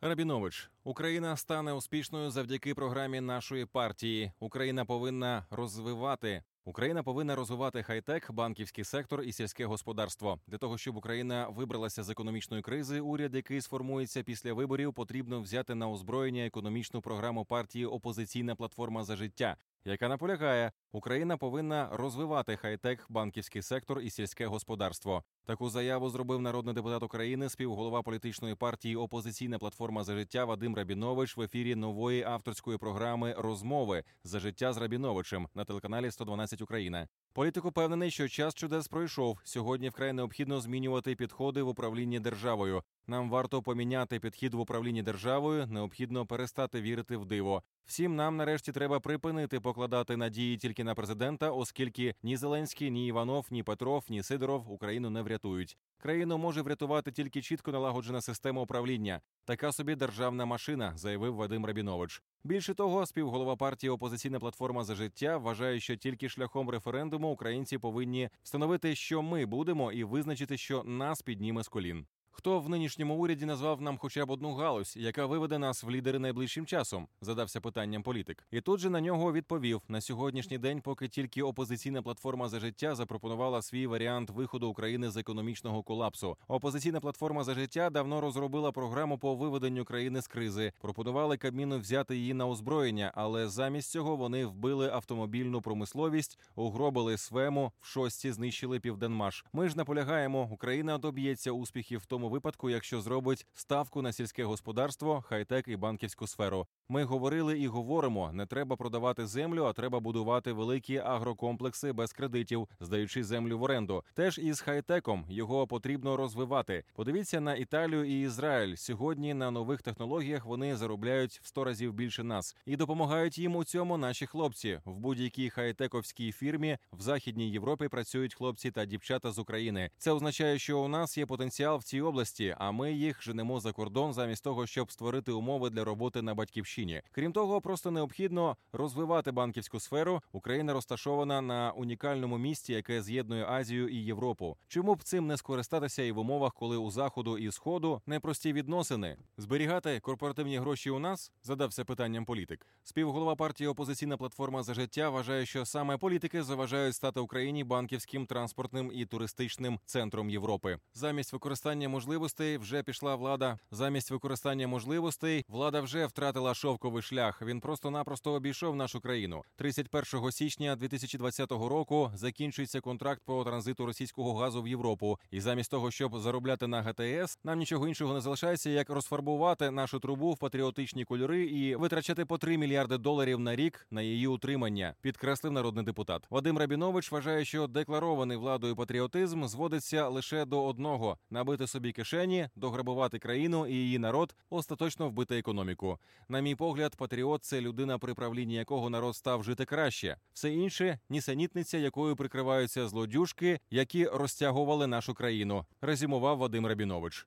Рабінович, Україна стане успішною завдяки програмі нашої партії. Україна повинна розвивати. Україна повинна розвивати хай-тек, банківський сектор і сільське господарство для того, щоб Україна вибралася з економічної кризи. Уряд, який сформується після виборів, потрібно взяти на озброєння економічну програму партії Опозиційна платформа за життя, яка наполягає, Україна повинна розвивати хай-тек, банківський сектор і сільське господарство. Таку заяву зробив народний депутат України, співголова політичної партії Опозиційна платформа за життя Вадим Рабінович в ефірі нової авторської програми Розмови за життя з Рабіновичем на телеканалі 112 Україна. Політик упевнений, що час чудес пройшов. Сьогодні вкрай необхідно змінювати підходи в управлінні державою. Нам варто поміняти підхід в управлінні державою. Необхідно перестати вірити в диво. Всім нам нарешті треба припинити покладати надії тільки на президента, оскільки ні Зеленський, ні Іванов, ні Петров, ні Сидоров Україну не врятують. Країну може врятувати тільки чітко налагоджена система управління. Така собі державна машина, заявив Вадим Рабінович. Більше того, співголова партії Опозиційна платформа за життя вважає, що тільки шляхом референдуму українці повинні встановити, що ми будемо, і визначити, що нас підніме з колін. Хто в нинішньому уряді назвав нам хоча б одну галузь, яка виведе нас в лідери найближчим часом? Задався питанням політик. І тут же на нього відповів на сьогоднішній день, поки тільки опозиційна платформа за життя запропонувала свій варіант виходу України з економічного колапсу. Опозиційна платформа за життя давно розробила програму по виведенню країни з кризи. Пропонували Кабміну взяти її на озброєння, але замість цього вони вбили автомобільну промисловість, угробили свему, в шості знищили південмаш. Ми ж наполягаємо, Україна доб'ється успіхів в тому випадку, якщо зробить ставку на сільське господарство, хай-тек і банківську сферу. Ми говорили і говоримо: не треба продавати землю, а треба будувати великі агрокомплекси без кредитів, здаючи землю в оренду. Теж із хай-теком його потрібно розвивати. Подивіться на Італію і Ізраїль. Сьогодні на нових технологіях вони заробляють в 100 разів більше нас і допомагають їм у цьому наші хлопці. В будь-якій хай-тековській фірмі в західній Європі працюють хлопці та дівчата з України. Це означає, що у нас є потенціал в цій області, а ми їх женемо за кордон замість того, щоб створити умови для роботи на батьківщині. Крім того, просто необхідно розвивати банківську сферу. Україна розташована на унікальному місці, яке з'єднує Азію і Європу. Чому б цим не скористатися і в умовах, коли у заходу і сходу непрості відносини? Зберігати корпоративні гроші у нас задався питанням політик. Співголова партії Опозиційна платформа за життя вважає, що саме політики заважають стати Україні банківським, транспортним і туристичним центром Європи. Замість використання можливостей вже пішла влада. Замість використання можливостей влада вже втратила шовковий шлях. Він просто-напросто обійшов нашу країну. 31 січня 2020 року закінчується контракт по транзиту російського газу в Європу. І замість того, щоб заробляти на ГТС, нам нічого іншого не залишається, як розфарбувати нашу трубу в патріотичні кольори і витрачати по 3 мільярди доларів на рік на її утримання. Підкреслив народний депутат. Вадим Рабінович вважає, що декларований владою патріотизм зводиться лише до одного: набити собі кишені, дограбувати країну і її народ, остаточно вбити економіку. На мій погляд, патріот це людина, при правлінні якого народ став жити краще. Все інше нісенітниця, якою прикриваються злодюжки, які розтягували нашу країну. Резюмував Вадим Рабінович.